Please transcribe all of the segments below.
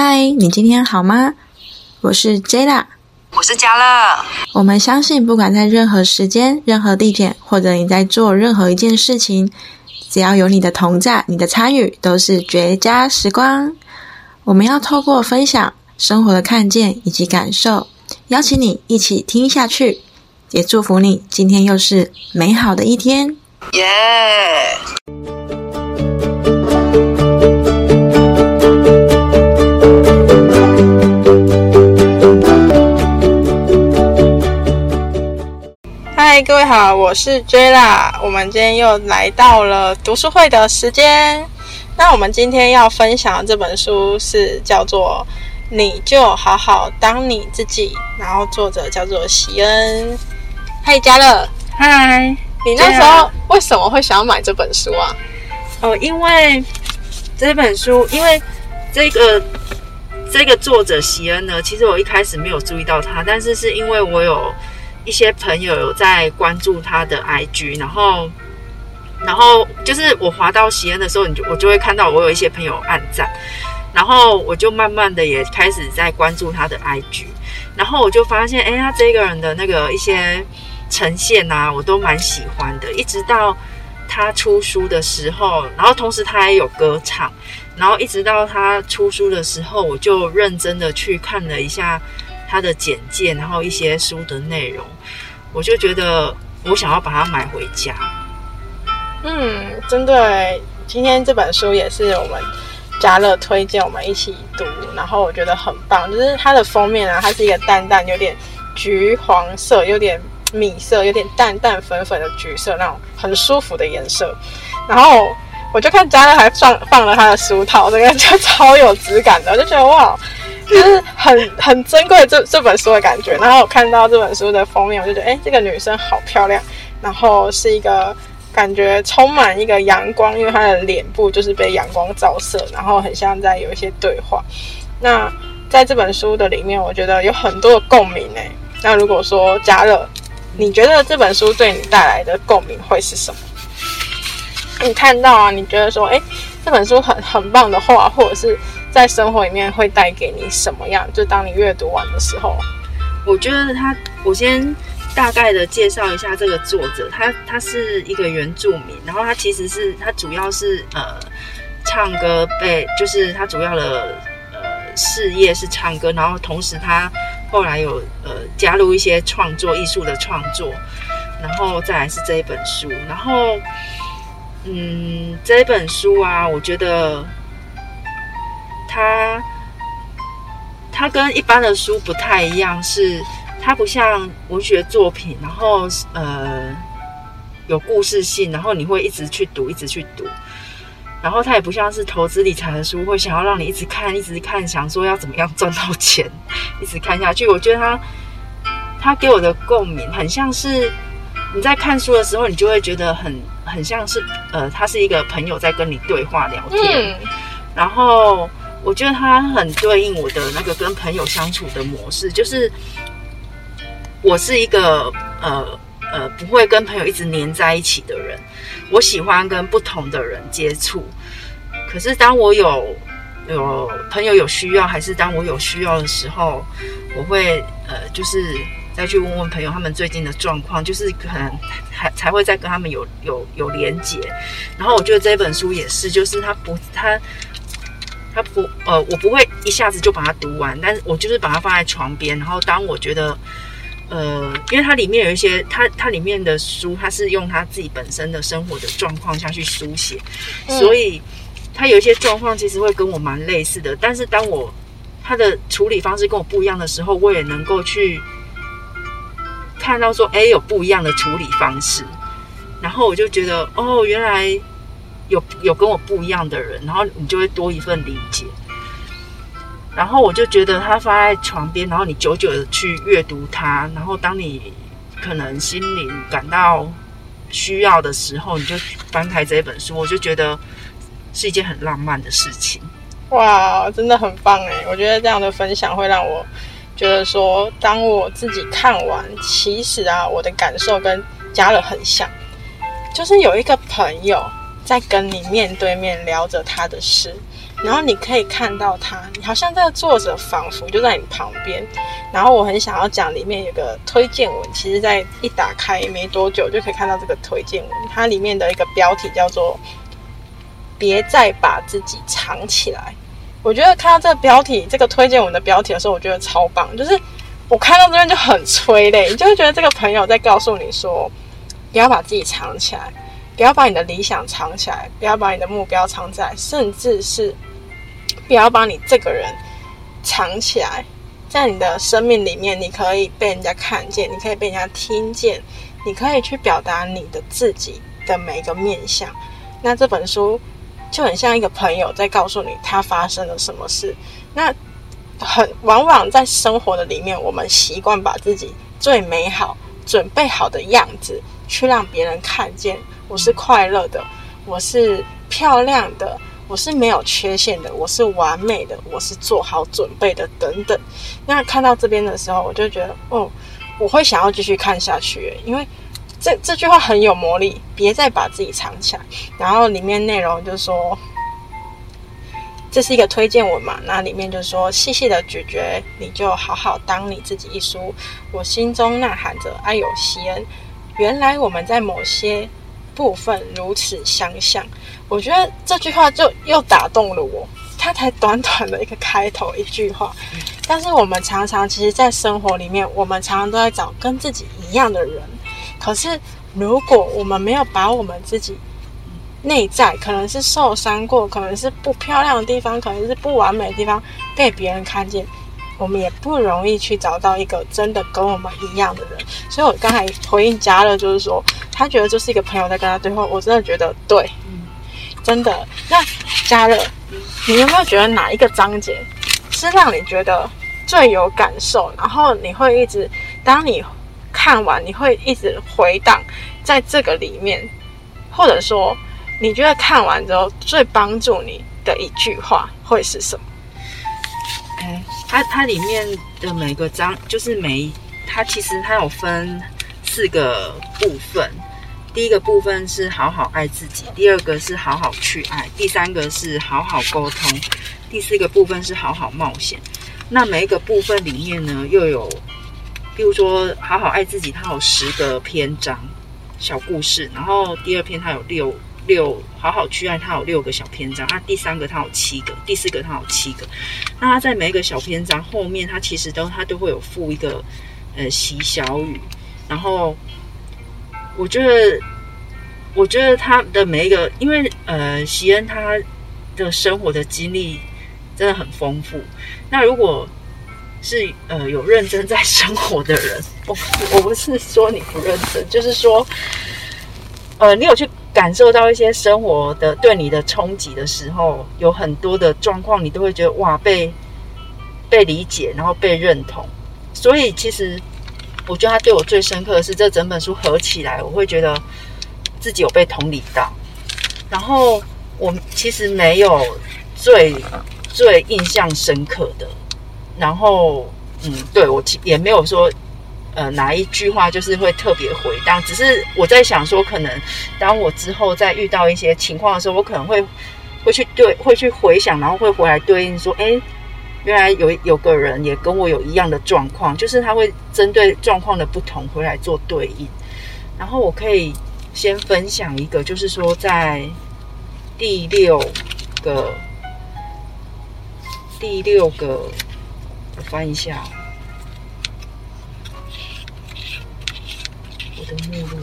嗨，你今天好吗？我是 Jada，我是嘉乐。我们相信，不管在任何时间、任何地点，或者你在做任何一件事情，只要有你的同在、你的参与，都是绝佳时光。我们要透过分享生活的看见以及感受，邀请你一起听下去，也祝福你今天又是美好的一天。耶！嗨，各位好，我是 J 啦。我们今天又来到了读书会的时间。那我们今天要分享的这本书是叫做《你就好好当你自己》，然后作者叫做喜恩。嗨，嘉乐，嗨，你那时候为什么会想要买这本书啊？哦，因为这本书，因为这个这个作者席恩呢，其实我一开始没有注意到他，但是是因为我有一些朋友有在关注他的 IG，然后然后就是我滑到喜恩的时候，你就我就会看到我有一些朋友按赞，然后我就慢慢的也开始在关注他的 IG，然后我就发现，哎，他这个人的那个一些呈现啊，我都蛮喜欢的，一直到。他出书的时候，然后同时他也有歌唱，然后一直到他出书的时候，我就认真的去看了一下它的简介，然后一些书的内容，我就觉得我想要把它买回家。嗯，针对今天这本书也是我们嘉乐推荐我们一起读，然后我觉得很棒，就是它的封面啊，它是一个淡淡有点橘黄色，有点。米色有点淡淡粉粉的橘色，那种很舒服的颜色。然后我就看嘉乐还放放了他的书套，这个就超有质感的，我就觉得哇，就是很 很珍贵这这本书的感觉。然后我看到这本书的封面，我就觉得哎，这个女生好漂亮。然后是一个感觉充满一个阳光，因为她的脸部就是被阳光照射，然后很像在有一些对话。那在这本书的里面，我觉得有很多的共鸣哎。那如果说加乐。你觉得这本书对你带来的共鸣会是什么？你看到啊，你觉得说，哎，这本书很很棒的话，或者是在生活里面会带给你什么样？就当你阅读完的时候，我觉得他，我先大概的介绍一下这个作者，他他是一个原住民，然后他其实是他主要是呃唱歌被，就是他主要的呃事业是唱歌，然后同时他。后来有呃加入一些创作艺术的创作，然后再来是这一本书，然后嗯这本书啊，我觉得它它跟一般的书不太一样，是它不像文学作品，然后呃有故事性，然后你会一直去读，一直去读。然后它也不像是投资理财的书，会想要让你一直看、一直看，想说要怎么样赚到钱，一直看下去。我觉得它，它给我的共鸣很像是你在看书的时候，你就会觉得很很像是呃，他是一个朋友在跟你对话聊天。然后我觉得它很对应我的那个跟朋友相处的模式，就是我是一个呃。呃，不会跟朋友一直黏在一起的人，我喜欢跟不同的人接触。可是当我有有朋友有需要，还是当我有需要的时候，我会呃，就是再去问问朋友他们最近的状况，就是可能还才会再跟他们有有有连接。然后我觉得这本书也是，就是他不他他不呃，我不会一下子就把它读完，但是我就是把它放在床边，然后当我觉得。呃，因为它里面有一些，它它里面的书，它是用他自己本身的生活的状况下去书写，所以他有一些状况其实会跟我蛮类似的。但是当我他的处理方式跟我不一样的时候，我也能够去看到说，哎，有不一样的处理方式，然后我就觉得，哦，原来有有跟我不一样的人，然后你就会多一份理解。然后我就觉得它放在床边，然后你久久的去阅读它，然后当你可能心灵感到需要的时候，你就翻开这本书，我就觉得是一件很浪漫的事情。哇，真的很棒哎！我觉得这样的分享会让我觉得说，当我自己看完，其实啊，我的感受跟加了很像，就是有一个朋友在跟你面对面聊着他的事。然后你可以看到他，你好像这个作者仿佛就在你旁边。然后我很想要讲里面有个推荐文，其实在一打开没多久就可以看到这个推荐文，它里面的一个标题叫做“别再把自己藏起来”。我觉得看到这个标题，这个推荐文的标题的时候，我觉得超棒，就是我看到这边就很催泪，你就会觉得这个朋友在告诉你说，不要把自己藏起来，不要把你的理想藏起来，不要把你的目标藏起来，甚至是不要把你这个人藏起来，在你的生命里面，你可以被人家看见，你可以被人家听见，你可以去表达你的自己的每一个面相。那这本书。就很像一个朋友在告诉你他发生了什么事。那很往往在生活的里面，我们习惯把自己最美好、准备好的样子去让别人看见。我是快乐的，我是漂亮的，我是没有缺陷的，我是完美的，我是做好准备的，等等。那看到这边的时候，我就觉得，哦，我会想要继续看下去，因为。这这句话很有魔力，别再把自己藏起来。然后里面内容就是说，这是一个推荐文嘛，那里面就说，细细的咀嚼，你就好好当你自己一书。我心中呐喊着，哎呦，西恩，原来我们在某些部分如此相像。我觉得这句话就又打动了我。它才短短的一个开头一句话，但是我们常常其实，在生活里面，我们常常都在找跟自己一样的人。可是，如果我们没有把我们自己内在可能是受伤过，可能是不漂亮的地方，可能是不完美的地方被别人看见，我们也不容易去找到一个真的跟我们一样的人。所以我刚才回应嘉乐，就是说他觉得这是一个朋友在跟他对话，我真的觉得对，嗯真的。那嘉乐，你有没有觉得哪一个章节是让你觉得最有感受？然后你会一直当你。看完你会一直回荡在这个里面，或者说你觉得看完之后最帮助你的一句话会是什么？哎，它它里面的每个章就是每它其实它有分四个部分，第一个部分是好好爱自己，第二个是好好去爱，第三个是好好沟通，第四个部分是好好冒险。那每一个部分里面呢，又有。比如说，好好爱自己，它有十个篇章小故事，然后第二篇它有六六，好好去爱它有六个小篇章，那第三个它有七个，第四个它有七个。那它在每一个小篇章后面，它其实都它都会有附一个呃习小语。然后我觉得，我觉得他的每一个，因为呃席恩他的生活的经历真的很丰富。那如果是呃有认真在生活的人，我我不是说你不认真，就是说，呃，你有去感受到一些生活的对你的冲击的时候，有很多的状况，你都会觉得哇，被被理解，然后被认同。所以其实我觉得他对我最深刻的是这整本书合起来，我会觉得自己有被同理到。然后我其实没有最最印象深刻的。然后，嗯，对我其也没有说，呃，哪一句话就是会特别回荡，只是我在想说，可能当我之后再遇到一些情况的时候，我可能会会去对，会去回想，然后会回来对应说，哎，原来有有个人也跟我有一样的状况，就是他会针对状况的不同回来做对应。然后我可以先分享一个，就是说在第六个第六个。我翻一下的目录。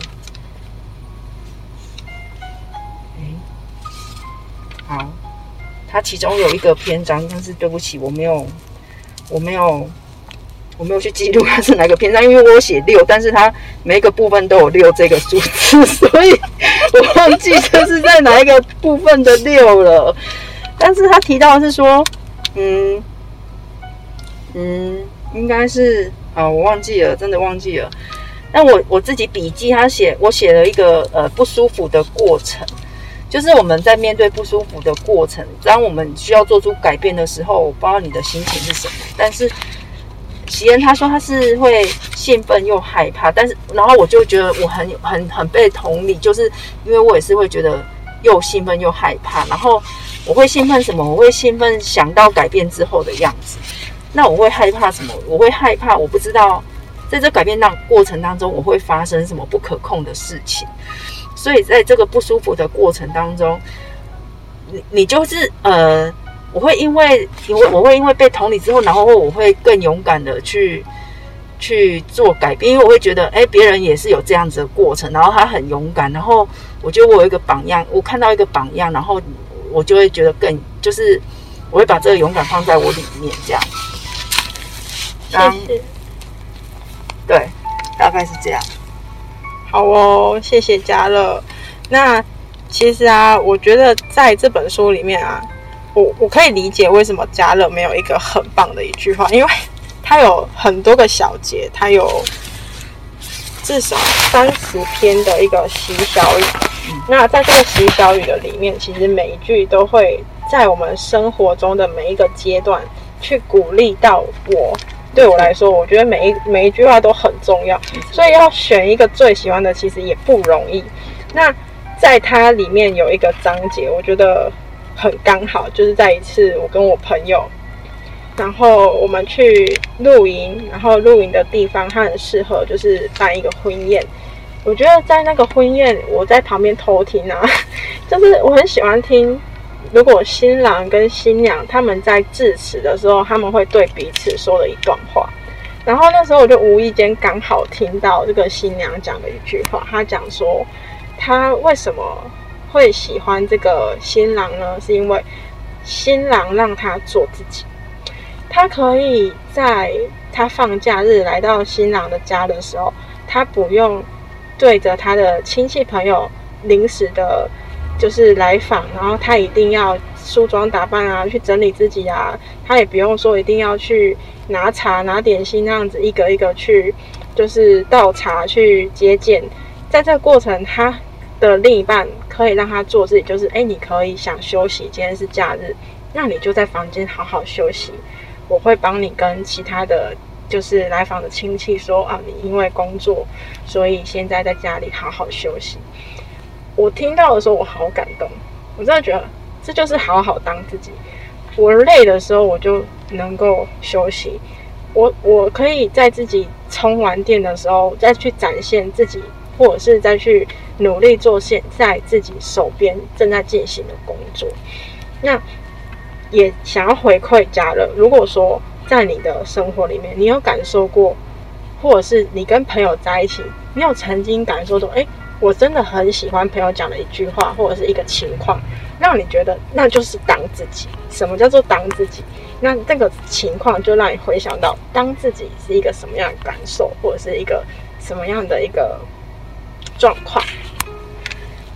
哎，好，它其中有一个篇章，但是对不起，我没有，我没有，我没有去记录它是哪个篇章，因为我写六，但是它每一个部分都有六这个数字，所以我忘记这是在哪一个部分的六了。但是他提到是说，嗯。嗯，应该是啊，我忘记了，真的忘记了。那我我自己笔记，他写我写了一个呃不舒服的过程，就是我们在面对不舒服的过程，当我们需要做出改变的时候，我不知道你的心情是什么。但是喜恩他说他是会兴奋又害怕，但是然后我就觉得我很很很被同理，就是因为我也是会觉得又兴奋又害怕，然后我会兴奋什么？我会兴奋想到改变之后的样子。那我会害怕什么？我会害怕我不知道在这改变当过程当中，我会发生什么不可控的事情。所以在这个不舒服的过程当中，你你就是呃，我会因为因为我会因为被同理之后，然后我会更勇敢的去去做改变，因为我会觉得，哎，别人也是有这样子的过程，然后他很勇敢，然后我觉得我有一个榜样，我看到一个榜样，然后我就会觉得更就是我会把这个勇敢放在我里面，这样。谢谢。对，大概是这样。好哦，谢谢嘉乐。那其实啊，我觉得在这本书里面啊，我我可以理解为什么嘉乐没有一个很棒的一句话，因为他有很多个小节，他有至少三十篇的一个习小语。那在这个习小语的里面，其实每一句都会在我们生活中的每一个阶段去鼓励到我。对我来说，我觉得每一每一句话都很重要，所以要选一个最喜欢的，其实也不容易。那在它里面有一个章节，我觉得很刚好，就是在一次我跟我朋友，然后我们去露营，然后露营的地方它很适合就是办一个婚宴。我觉得在那个婚宴，我在旁边偷听啊，就是我很喜欢听。如果新郎跟新娘他们在致辞的时候，他们会对彼此说了一段话，然后那时候我就无意间刚好听到这个新娘讲的一句话，她讲说，她为什么会喜欢这个新郎呢？是因为新郎让她做自己，她可以在她放假日来到新郎的家的时候，她不用对着他的亲戚朋友临时的。就是来访，然后他一定要梳妆打扮啊，去整理自己啊。他也不用说一定要去拿茶拿点心那样子，一个一个去，就是倒茶去接见。在这个过程，他的另一半可以让他做自己，就是哎，你可以想休息，今天是假日，那你就在房间好好休息。我会帮你跟其他的就是来访的亲戚说啊，你因为工作，所以现在在家里好好休息。我听到的时候，我好感动。我真的觉得这就是好好当自己。我累的时候，我就能够休息。我我可以在自己充完电的时候，再去展现自己，或者是再去努力做现在自己手边正在进行的工作。那也想要回馈家人。如果说在你的生活里面，你有感受过，或者是你跟朋友在一起，你有曾经感受到，哎。我真的很喜欢朋友讲的一句话，或者是一个情况，让你觉得那就是当自己。什么叫做当自己？那这个情况就让你回想到当自己是一个什么样的感受，或者是一个什么样的一个状况。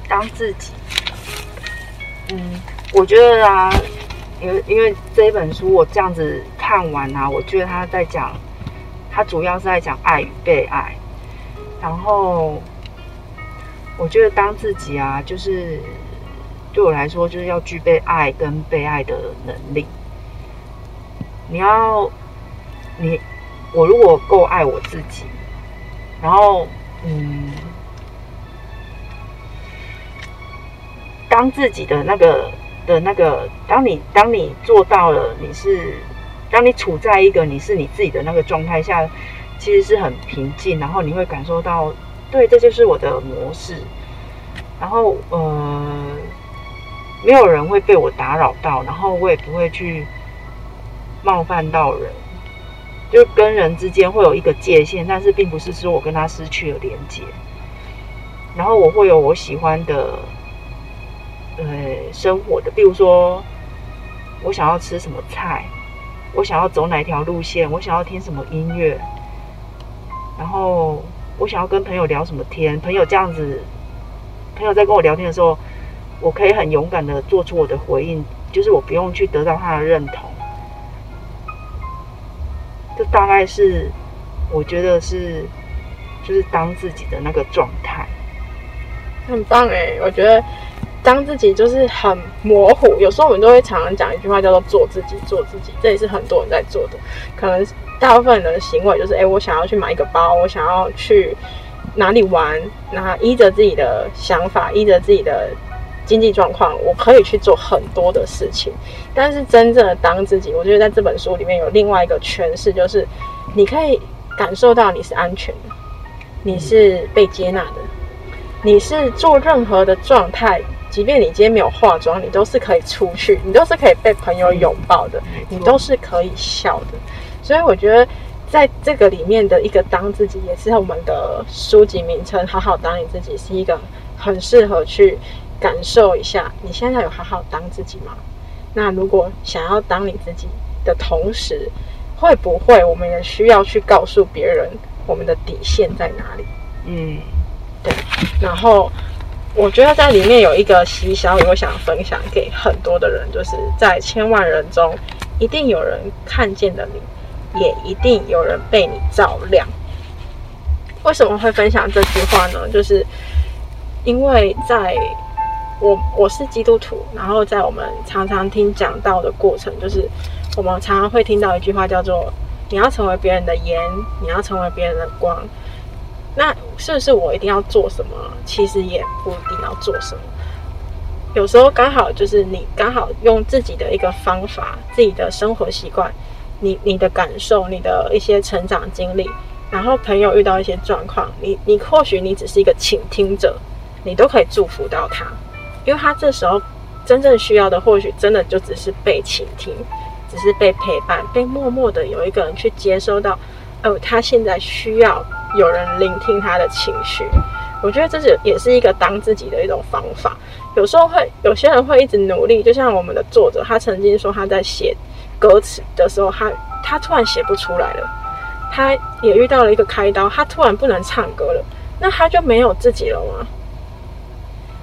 当自己，嗯，我觉得啊，因为因为这一本书我这样子看完啊，我觉得他在讲，他主要是在讲爱与被爱，然后。我觉得当自己啊，就是对我来说，就是要具备爱跟被爱的能力。你要，你我如果够爱我自己，然后嗯，当自己的那个的那个，当你当你做到了，你是当你处在一个你是你自己的那个状态下，其实是很平静，然后你会感受到。对，这就是我的模式。然后，呃，没有人会被我打扰到，然后我也不会去冒犯到人。就跟人之间会有一个界限，但是并不是说我跟他失去了连接。然后我会有我喜欢的，呃，生活的，比如说我想要吃什么菜，我想要走哪条路线，我想要听什么音乐，然后。我想要跟朋友聊什么天？朋友这样子，朋友在跟我聊天的时候，我可以很勇敢的做出我的回应，就是我不用去得到他的认同。这大概是我觉得是，就是当自己的那个状态，很棒哎！我觉得当自己就是很模糊，有时候我们都会常常讲一句话叫做“做自己，做自己”，这也是很多人在做的，可能。大部分人的行为就是，哎，我想要去买一个包，我想要去哪里玩，那依着自己的想法，依着自己的经济状况，我可以去做很多的事情。但是真正的当自己，我觉得在这本书里面有另外一个诠释，就是你可以感受到你是安全的，你是被接纳的，你是做任何的状态，即便你今天没有化妆，你都是可以出去，你都是可以被朋友拥抱的，你都是可以笑的。所以我觉得。在这个里面的一个当自己，也是我们的书籍名称“好好当你自己”，是一个很适合去感受一下。你现在有好好当自己吗？那如果想要当你自己的同时，会不会我们也需要去告诉别人我们的底线在哪里？嗯，对。然后我觉得在里面有一个习小我想分享给很多的人，就是在千万人中，一定有人看见了你。也一定有人被你照亮。为什么会分享这句话呢？就是因为在我我是基督徒，然后在我们常常听讲道的过程，就是我们常常会听到一句话，叫做“你要成为别人的盐，你要成为别人的光”。那是不是我一定要做什么？其实也不一定要做什么。有时候刚好就是你刚好用自己的一个方法，自己的生活习惯。你你的感受，你的一些成长经历，然后朋友遇到一些状况，你你或许你只是一个倾听者，你都可以祝福到他，因为他这时候真正需要的，或许真的就只是被倾听，只是被陪伴，被默默的有一个人去接收到，哦，他现在需要有人聆听他的情绪。我觉得这是也是一个当自己的一种方法。有时候会有些人会一直努力，就像我们的作者，他曾经说他在写。歌词的时候，他他突然写不出来了，他也遇到了一个开刀，他突然不能唱歌了，那他就没有自己了吗？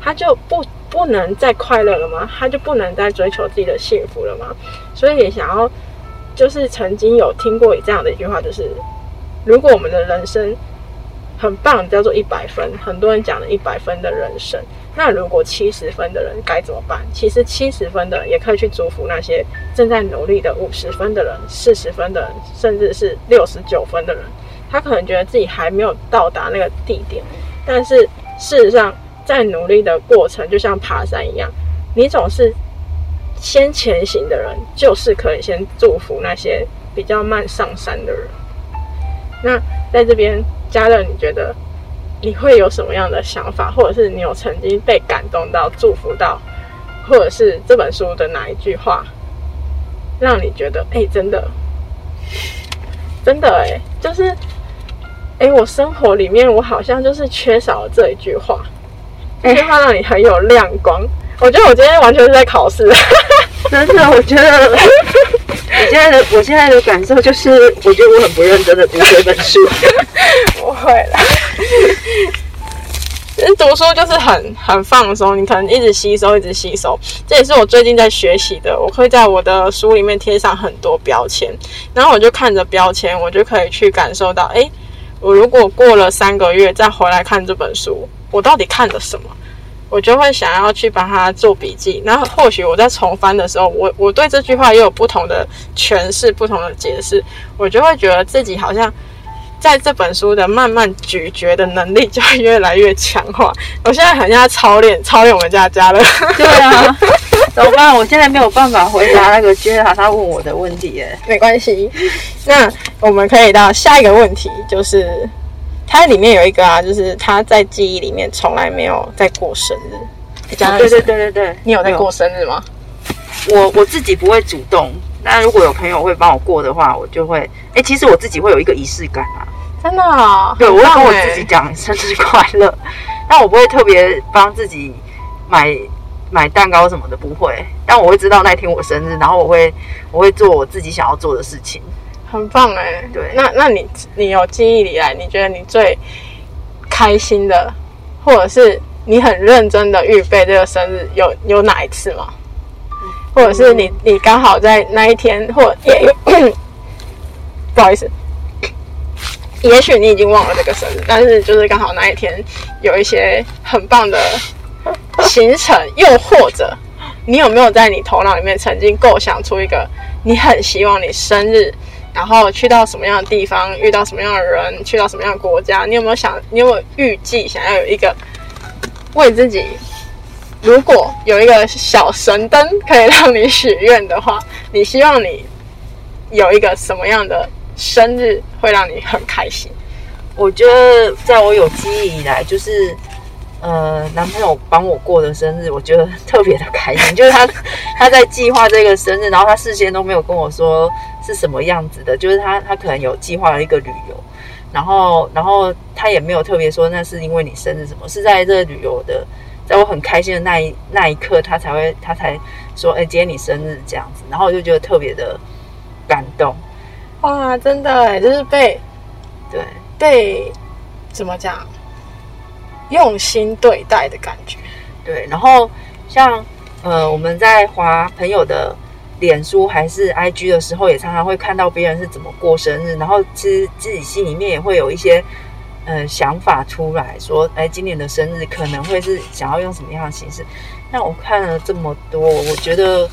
他就不不能再快乐了吗？他就不能再追求自己的幸福了吗？所以也想要，就是曾经有听过这样的一句话，就是如果我们的人生很棒，叫做一百分，很多人讲了一百分的人生。那如果七十分的人该怎么办？其实七十分的人也可以去祝福那些正在努力的五十分的人、四十分的人，甚至是六十九分的人。他可能觉得自己还没有到达那个地点，但是事实上，在努力的过程就像爬山一样，你总是先前行的人，就是可以先祝福那些比较慢上山的人。那在这边，嘉乐，你觉得？你会有什么样的想法，或者是你有曾经被感动到、祝福到，或者是这本书的哪一句话，让你觉得哎，真的，真的哎，就是哎，我生活里面我好像就是缺少了这一句话，这句话让你很有亮光。我觉得我今天完全是在考试，真的，我觉得我现在的我现在的感受就是，我觉得我很不认真的读这本书，不会了。其实读书就是很很放松，你可能一直吸收，一直吸收。这也是我最近在学习的。我会在我的书里面贴上很多标签，然后我就看着标签，我就可以去感受到，哎，我如果过了三个月再回来看这本书，我到底看了什么？我就会想要去帮他做笔记。然后或许我在重翻的时候，我我对这句话也有不同的诠释、不同的解释，我就会觉得自己好像。在这本书的慢慢咀嚼的能力就会越来越强化。我现在很像操练，操练我们家家了。对啊，怎么办？我现在没有办法回答那个杰塔他问我的问题耶。没关系，那我们可以到下一个问题，就是它里面有一个啊，就是他在记忆里面从来没有在过生日。对对对对对，你有在过生日吗？我我自己不会主动。那如果有朋友会帮我过的话，我就会哎，其实我自己会有一个仪式感啊，真的，对我会跟我自己讲生日快乐，但我不会特别帮自己买买蛋糕什么的，不会，但我会知道那天我生日，然后我会我会做我自己想要做的事情，很棒哎，对，那那你你有记忆以来，你觉得你最开心的，或者是你很认真的预备这个生日，有有哪一次吗？或者是你你刚好在那一天，或也 不好意思，也许你已经忘了这个生日，但是就是刚好那一天有一些很棒的行程，又或者你有没有在你头脑里面曾经构想出一个你很希望你生日，然后去到什么样的地方，遇到什么样的人，去到什么样的国家？你有没有想？你有没有预计想要有一个为自己？如果有一个小神灯可以让你许愿的话，你希望你有一个什么样的生日会让你很开心？我觉得在我有记忆以来，就是呃，男朋友帮我过的生日，我觉得特别的开心。就是他他在计划这个生日，然后他事先都没有跟我说是什么样子的，就是他他可能有计划了一个旅游，然后然后他也没有特别说那是因为你生日什么，是在这个旅游的，在我很开心的那一那一刻，他才会他才说，哎、今天你生日这样子，然后我就觉得特别的感动，哇，真的哎，就是被对。被怎么讲，用心对待的感觉。对，然后像呃，我们在划朋友的脸书还是 IG 的时候，也常常会看到别人是怎么过生日，然后其实自己心里面也会有一些呃想法出来说，哎，今年的生日可能会是想要用什么样的形式。那我看了这么多，我觉得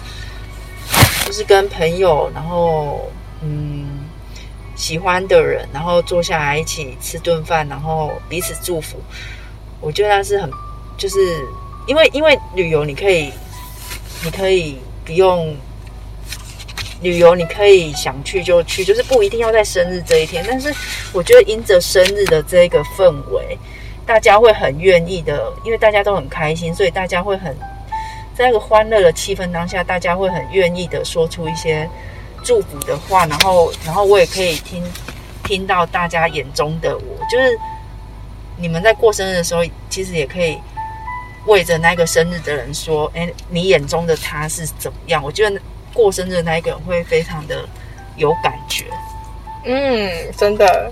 就是跟朋友，然后嗯。喜欢的人，然后坐下来一起吃顿饭，然后彼此祝福。我觉得那是很，就是因为因为旅游你可以，你可以不用旅游，你可以想去就去，就是不一定要在生日这一天。但是我觉得因着生日的这个氛围，大家会很愿意的，因为大家都很开心，所以大家会很在那个欢乐的气氛当下，大家会很愿意的说出一些。祝福的话，然后，然后我也可以听听到大家眼中的我，就是你们在过生日的时候，其实也可以为着那个生日的人说，哎，你眼中的他是怎么样？我觉得过生日的那一个人会非常的有感觉。嗯，真的，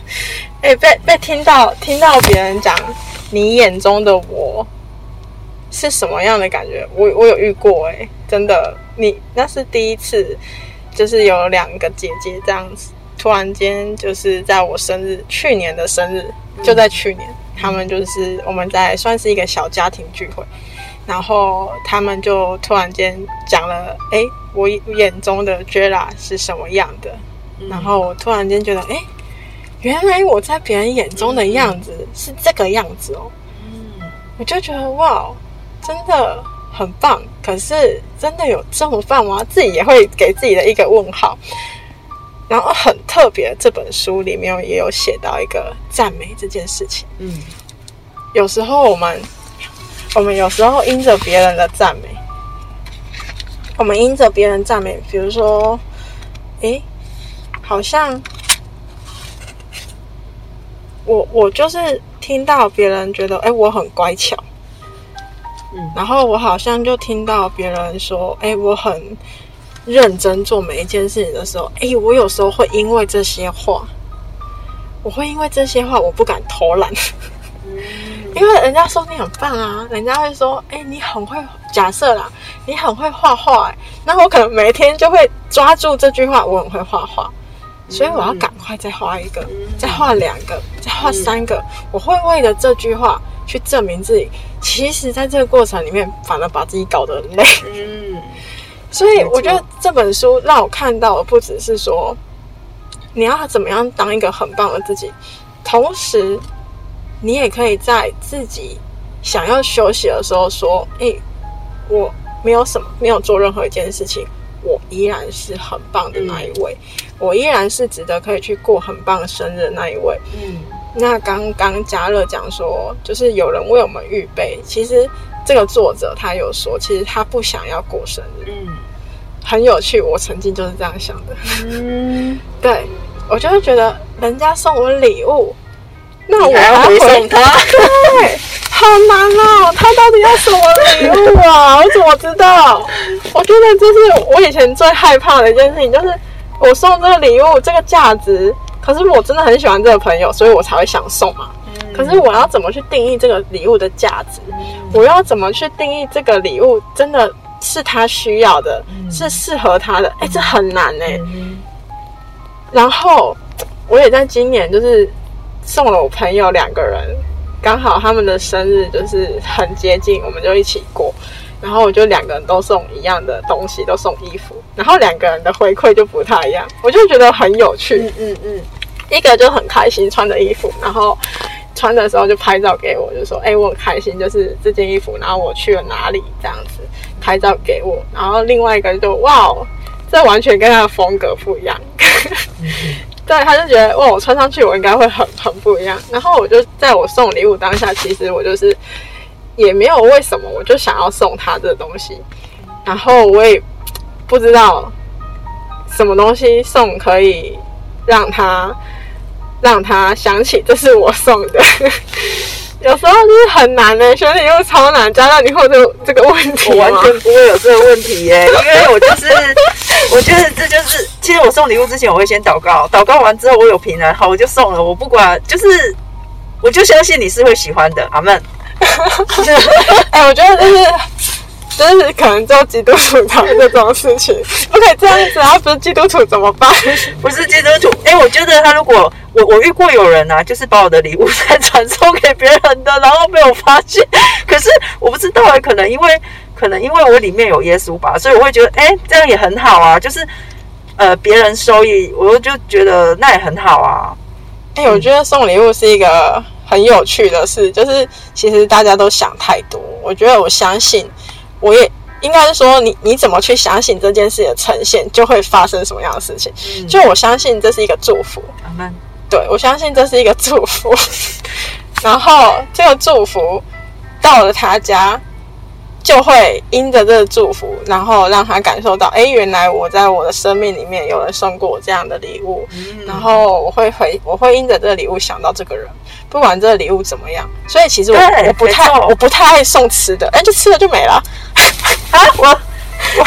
哎，被被听到听到别人讲你眼中的我是什么样的感觉？我我有遇过，哎，真的，你那是第一次。就是有两个姐姐这样子，突然间就是在我生日，去年的生日就在去年，他们就是我们在算是一个小家庭聚会，然后他们就突然间讲了，哎，我眼中的 Jella 是什么样的，然后我突然间觉得，哎，原来我在别人眼中的样子是这个样子哦，嗯，我就觉得哇，真的。很棒，可是真的有这么棒吗？自己也会给自己的一个问号。然后很特别，这本书里面也有写到一个赞美这件事情。嗯，有时候我们，我们有时候因着别人的赞美，我们因着别人赞美，比如说，诶，好像我我就是听到别人觉得，哎，我很乖巧。然后我好像就听到别人说：“哎，我很认真做每一件事情的时候，哎，我有时候会因为这些话，我会因为这些话，我不敢偷懒，因为人家说你很棒啊，人家会说：哎，你很会假设啦，你很会画画，那我可能每天就会抓住这句话，我很会画画，所以我要赶快再画一个，再画两个，再画三个，我会为了这句话。”去证明自己，其实，在这个过程里面，反而把自己搞得很累。嗯，所以我觉得这本书让我看到的不只是说，你要怎么样当一个很棒的自己，同时，你也可以在自己想要休息的时候说：“哎，我没有什么，没有做任何一件事情，我依然是很棒的那一位，我依然是值得可以去过很棒生日的那一位。”嗯。那刚刚嘉乐讲说，就是有人为我们预备。其实这个作者他有说，其实他不想要过生日。嗯，很有趣。我曾经就是这样想的。嗯，对，我就会觉得人家送我礼物，那我要回送他？对，好难哦。他到底要什么礼物啊？我怎么知道？我觉得这是我以前最害怕的一件事情，就是我送这个礼物，这个价值。可是我真的很喜欢这个朋友，所以我才会想送嘛。可是我要怎么去定义这个礼物的价值？我要怎么去定义这个礼物真的是他需要的，是适合他的？哎，这很难哎。然后我也在今年就是送了我朋友两个人，刚好他们的生日就是很接近，我们就一起过。然后我就两个人都送一样的东西，都送衣服，然后两个人的回馈就不太一样，我就觉得很有趣。嗯嗯嗯，一个就很开心穿的衣服，然后穿的时候就拍照给我，就说：“哎、我很开心，就是这件衣服，然后我去了哪里这样子，拍照给我。”然后另外一个就哇哦，这完全跟他的风格不一样。对，他就觉得哇，我穿上去我应该会很很不一样。然后我就在我送礼物当下，其实我就是也没有为什么，我就想要送他这东西。然后我也不知道什么东西送可以让他让他想起这是我送的。有时候就是很难的、选礼物超难。加上你会有这个这个问题吗？我完全不会有这个问题耶，因为我就是，我觉得这就是，其实我送礼物之前我会先祷告，祷告完之后我有平安，好我就送了，我不管，就是我就相信你是会喜欢的，阿门。哎、我觉得就是就是可能只有基督徒才会做这种事情，不可以这样子啊！不是基督徒怎么办？不是基督徒，哎、我觉得他如果我我遇过有人啊，就是把我的礼物 再传送给别人的，然后被我发现，可是我不知道哎、可能因为可能因为我里面有耶稣吧，所以我会觉得哎、这样也很好啊，就是呃别人收益，我就觉得那也很好啊。哎、我觉得送礼物是一个很有趣的事，就是其实大家都想太多。我觉得我相信，我也应该是说你你怎么去相信这件事的呈现，就会发生什么样的事情。嗯就我相信这是一个祝福。对我相信这是一个祝福，然后这个祝福到了他家，就会因着这个祝福，然后让他感受到，哎，原来我在我的生命里面有人送过我这样的礼物，嗯然后我会回，我会因着这个礼物想到这个人，不管这个礼物怎么样。所以其实我我不太我不太爱送吃的，哎，就吃了就没了。啊，我我，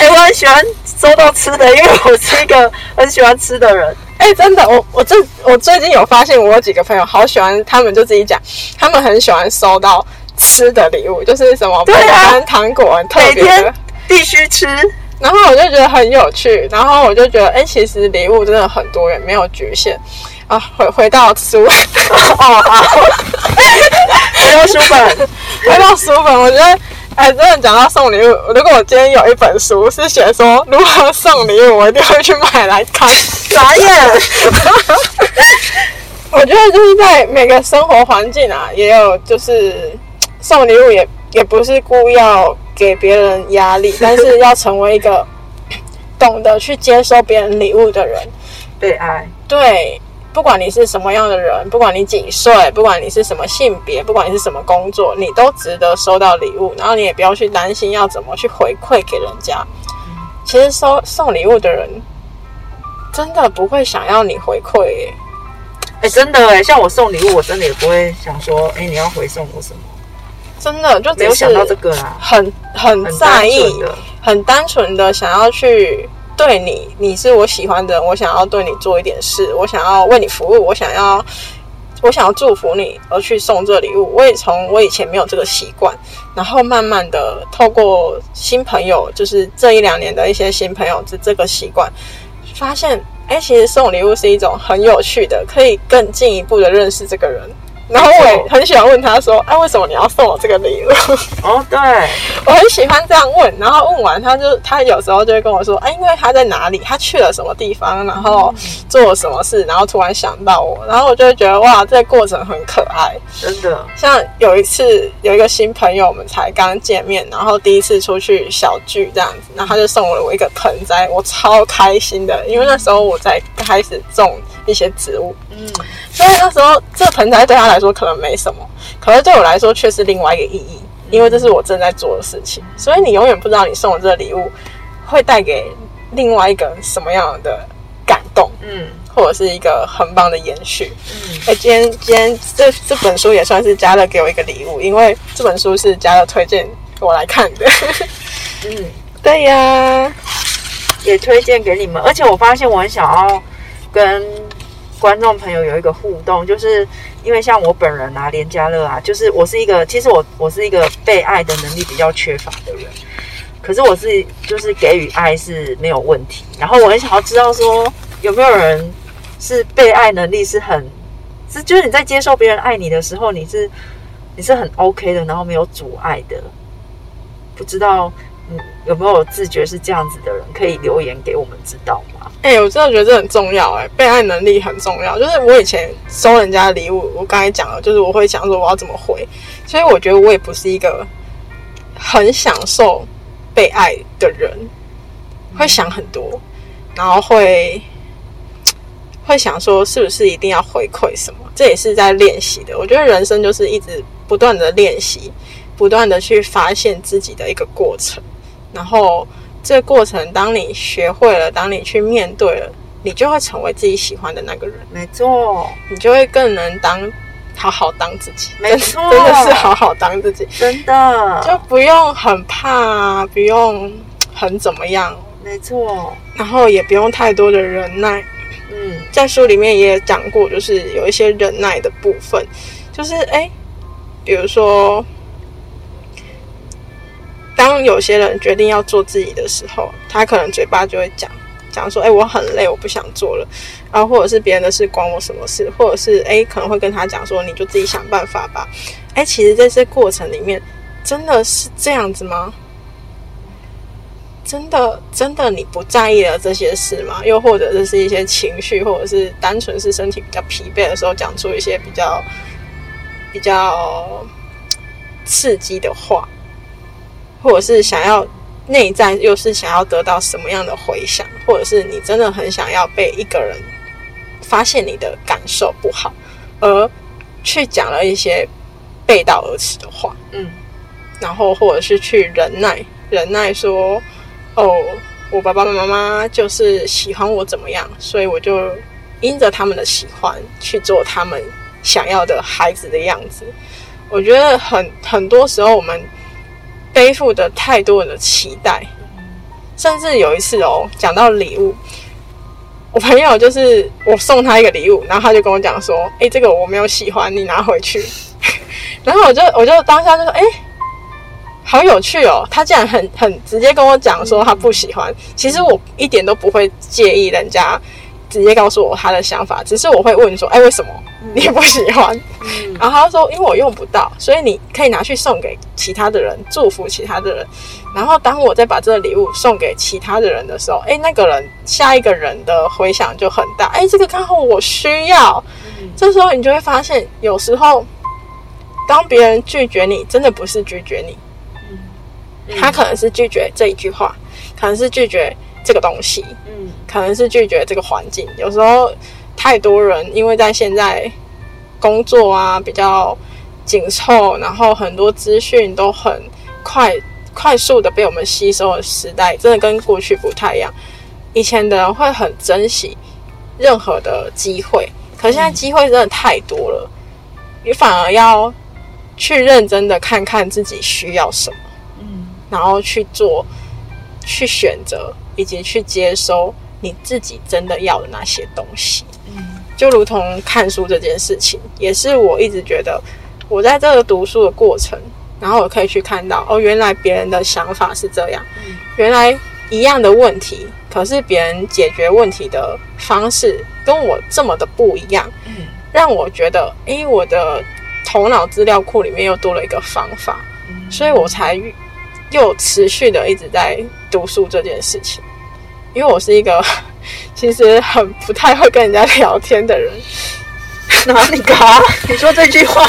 哎、我很喜欢收到吃的，因为我是一个很喜欢吃的人。哎、真的，我我最我最近有发现，我有几个朋友好喜欢，他们就自己讲，他们很喜欢收到吃的礼物，就是什么对啊饼干、糖果，很特每别的天。必须吃，然后我就觉得很有趣，然后我就觉得，哎、其实礼物真的很多元，没有局限。啊，回回到书，哦好，回到书本，回到书本，我觉得，哎，真的讲到送礼物，如果我今天有一本书是写说如何送礼物，我一定会去买来看。傻眼。我觉得就是在每个生活环境啊，也有就是送礼物也也不是故意要给别人压力，但是要成为一个懂得去接收别人礼物的人。被爱，对，不管你是什么样的人，不管你几岁，不管你是什么性别，不管你是什么工作，你都值得收到礼物。然后你也不要去担心要怎么去回馈给人家。其实收送礼物的人，真的不会想要你回馈耶。哎、真的哎，像我送礼物，我真的也不会想说，哎、你要回送我什么，真的就没有想到这个啦，很很很在意很单纯的想要去对你，你是我喜欢的人，我想要对你做一点事，我想要为你服务，我想要我想要祝福你，而去送这礼物。我也从我以前没有这个习惯，然后慢慢的透过新朋友，就是这一两年的一些新朋友这这个习惯，发现哎，其实送礼物是一种很有趣的，可以更进一步的认识这个人。然后我也很喜欢问他说：“哎、为什么你要送我这个礼物？”哦，对，我很喜欢这样问，然后问完他就他有时候就会跟我说，哎，因为他在哪里，他去了什么地方，然后做了什么事，然后突然想到我，然后我就会觉得哇，这个过程很可爱。真的，像有一次有一个新朋友，我们才刚见面，然后第一次出去小聚这样子，然后他就送了我一个盆栽，我超开心的，因为那时候我在开始种一些植物，嗯，所以那时候这个盆栽对他来说可能没什么，可是对我来说却是另外一个意义，因为这是我正在做的事情。所以你永远不知道你送的这个礼物会带给另外一个什么样的感动，嗯或者是一个很棒的延续。嗯，哎，今天今天这这本书也算是嘉乐给我一个礼物，因为这本书是嘉乐推荐我来看的。嗯，对呀，也推荐给你们。而且我发现我很想要跟观众朋友有一个互动，就是因为像我本人啊，连家乐啊，就是我是一个，其实我我是一个被爱的能力比较缺乏的人，可是我是就是给予爱是没有问题。然后我很想要知道说，有没有人是被爱能力是很，是就是你在接受别人爱你的时候，你是你是很 OK 的，然后没有阻碍的。不知道嗯有没有自觉是这样子的人，可以留言给我们知道哎、我真的觉得这很重要、哎，被爱能力很重要。就是我以前收人家礼物，我刚才讲了，就是我会想说我要怎么回，所以我觉得我也不是一个很享受被爱的人，会想很多，然后会会想说是不是一定要回馈什么，这也是在练习的。我觉得人生就是一直不断的练习，不断的去发现自己的一个过程，然后这个过程，当你学会了，当你去面对了，你就会成为自己喜欢的那个人，没错，你就会更能当好好当自己，没错。真真的是好好当自己，真的，就不用很怕，不用很怎么样，没错，然后也不用太多的忍耐。嗯，在书里面也讲过，就是有一些忍耐的部分，就是哎，比如说，当有些人决定要做自己的时候，他可能嘴巴就会讲讲说，哎，我很累，我不想做了，然后或者是别人的事关我什么事，或者是哎，可能会跟他讲说，你就自己想办法吧。哎，其实在这过程里面，真的是这样子吗？真的真的你不在意了这些事吗？又或者这是一些情绪，或者是单纯是身体比较疲惫的时候讲出一些比较比较刺激的话，或者是想要内在又是想要得到什么样的回响，或者是你真的很想要被一个人发现你的感受不好，而去讲了一些背道而驰的话，嗯，然后或者是去忍耐，忍耐说，哦，我爸爸妈妈就是喜欢我怎么样，所以我就因着他们的喜欢去做他们想要的孩子的样子。我觉得很很多时候我们背负着太多的期待，甚至有一次哦，讲到礼物，我朋友就是我送他一个礼物，然后他就跟我讲说：“哎，这个我没有喜欢，你拿回去。”然后我就我就当下就说：“哎。”好有趣哦！他竟然很 很直接跟我讲说他不喜欢。其实我一点都不会介意人家直接告诉我他的想法，只是我会问说：“哎，为什么你不喜欢？”嗯然后他说：“因为我用不到，所以你可以拿去送给其他的人，祝福其他的人。然后当我再把这个礼物送给其他的人的时候，哎，那个人下一个人的回响就很大。哎，这个刚好我需要。这时候你就会发现，有时候当别人拒绝你，真的不是拒绝你。他可能是拒绝这一句话，可能是拒绝这个东西，嗯可能是拒绝这个环境。有时候太多人因为在现在工作啊比较紧凑，然后很多资讯都很快快速的被我们吸收的时代，真的跟过去不太一样。以前的人会很珍惜任何的机会，可是现在机会真的太多了，你反而要去认真的看看自己需要什么。嗯然后去做、去选择以及去接收你自己真的要的那些东西。嗯。就如同看书这件事情，也是我一直觉得，我在这个读书的过程，然后我可以去看到，哦，原来别人的想法是这样，嗯。原来一样的问题，可是别人解决问题的方式跟我这么的不一样，嗯。让我觉得，诶，我的头脑资料库里面又多了一个方法，嗯。所以我才又持续的一直在读书这件事情。因为我是一个 其实很不太会跟人家聊天的人，哪里嘎？你说这句话？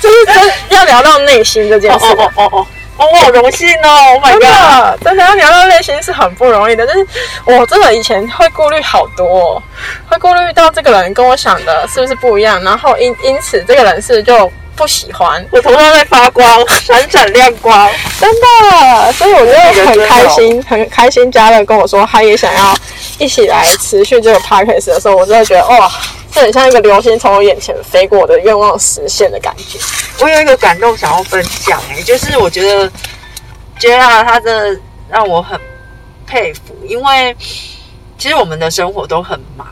就是真要聊到内心这件事，哦哦哦哦，我好荣幸哦！Oh my 真 god！的真的要聊到内心是很不容易的。就是我真的以前会顾虑好多、哦，会顾虑到这个人跟我想的是不是不一样，然后因因此这个人是就不喜欢，我头上在发光，闪闪亮光。真的，所以我就很开心，很开心。家乐跟我说，他也想要一起来持续这个 podcast 的时候，我真的觉得哇，这很像一个流星从我眼前飞过，我的愿望实现的感觉。我有一个感动想要分享、哎，就是我觉得 j 啊，他真的让我很佩服，因为其实我们的生活都很忙，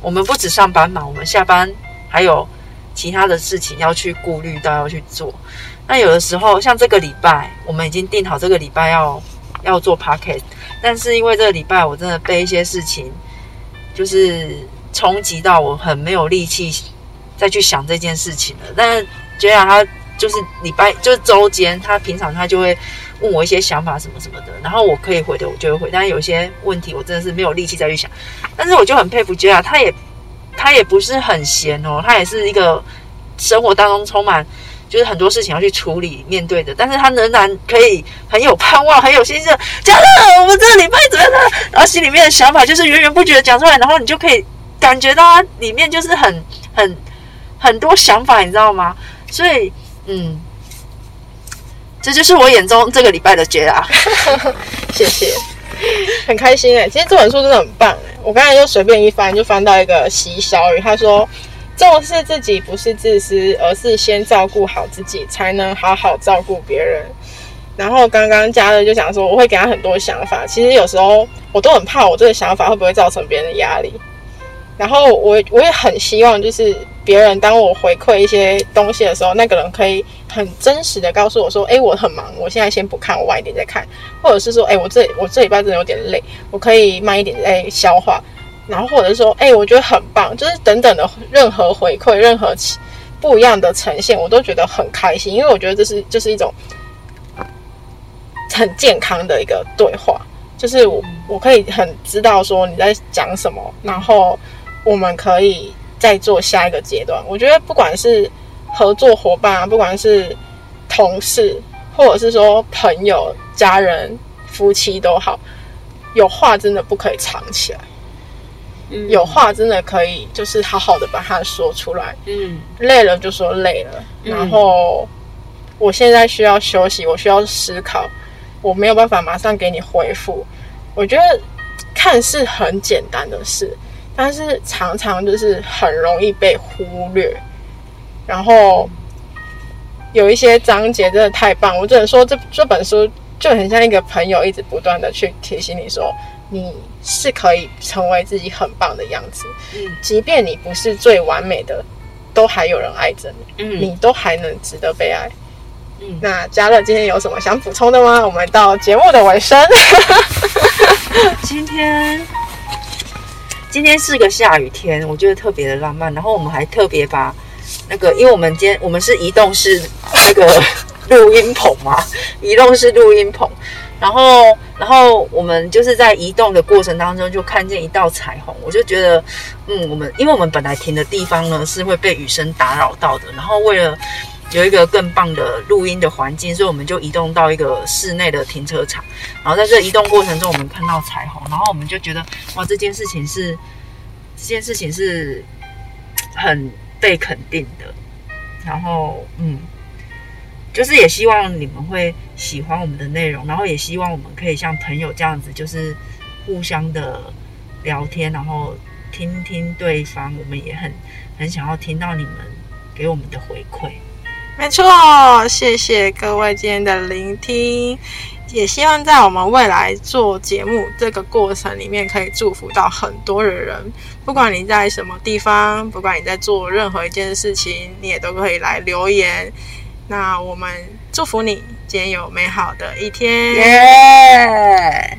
我们不止上班忙，我们下班还有其他的事情要去顾虑到要去做。那有的时候，像这个礼拜，我们已经定好这个礼拜要要做 podcast，但是因为这个礼拜我真的被一些事情就是冲击到，我很没有力气再去想这件事情了。但是觉得他就是礼拜就是周间，他平常他就会问我一些想法什么什么的，然后我可以回的我就会回，但是有些问题我真的是没有力气再去想。但是我就很佩服 J 啊，他也他也不是很闲哦，他也是一个生活当中充满就是很多事情要去处理面对的，但是他仍然可以很有盼望，很有心思。假的，我们这个礼拜怎么样？然后心里面的想法就是源源不绝的讲出来，然后你就可以感觉到他里面就是很很很多想法，你知道吗？所以，嗯，这就是我眼中这个礼拜的 J 啊。谢谢，很开心哎、其实这本书真的很棒哎、我刚才就随便一翻，就翻到一个席小雨，他说：“重视自己不是自私，而是先照顾好自己，才能好好照顾别人。”然后刚刚嘉乐就想说，我会给他很多想法，其实有时候我都很怕我这个想法会不会造成别人的压力。然后我我也很希望，就是别人当我回馈一些东西的时候，那个人可以很真实的告诉我说：“哎，我很忙，我现在先不看，我晚一点再看。”或者是说：“哎，我这我这礼拜真的有点累，我可以慢一点再消化。”然后或者说：“哎，我觉得很棒。”就是等等的任何回馈，任何不一样的呈现，我都觉得很开心，因为我觉得这是就是一种很健康的一个对话，就是我我可以很知道说你在讲什么，然后我们可以再做下一个阶段。我觉得不管是合作伙伴啊，不管是同事，或者是说朋友、家人、夫妻都好，有话真的不可以藏起来，嗯有话真的可以就是好好的把它说出来。嗯累了就说累了，嗯然后我现在需要休息，我需要思考，我没有办法马上给你回复。我觉得看似很简单的事，但是常常就是很容易被忽略。然后有一些章节真的太棒，我只能说这这本书就很像一个朋友，一直不断的去提醒你说，你是可以成为自己很棒的样子。嗯即便你不是最完美的，都还有人爱着你，嗯你都还能值得被爱。嗯那嘉乐今天有什么想补充的吗？我们到节目的尾声，今天今天是个下雨天，我觉得特别的浪漫。然后我们还特别把那个，因为我们今天我们是移动式那个录音棚嘛，移动式录音棚。然后，然后我们就是在移动的过程当中，就看见一道彩虹，我就觉得，嗯，我们因为我们本来停的地方呢是会被雨声打扰到的，然后为了有一个更棒的录音的环境，所以我们就移动到一个室内的停车场。然后在这移动过程中，我们看到彩虹，然后我们就觉得哇，这件事情是这件事情是很被肯定的。然后嗯，就是也希望你们会喜欢我们的内容，然后也希望我们可以像朋友这样子，就是互相的聊天，然后听听对方。我们也很很想要听到你们给我们的回馈。没错，谢谢各位今天的聆听，也希望在我们未来做节目这个过程里面，可以祝福到很多的人。不管你在什么地方，不管你在做任何一件事情，你也都可以来留言。那我们祝福你今天有美好的一天。耶、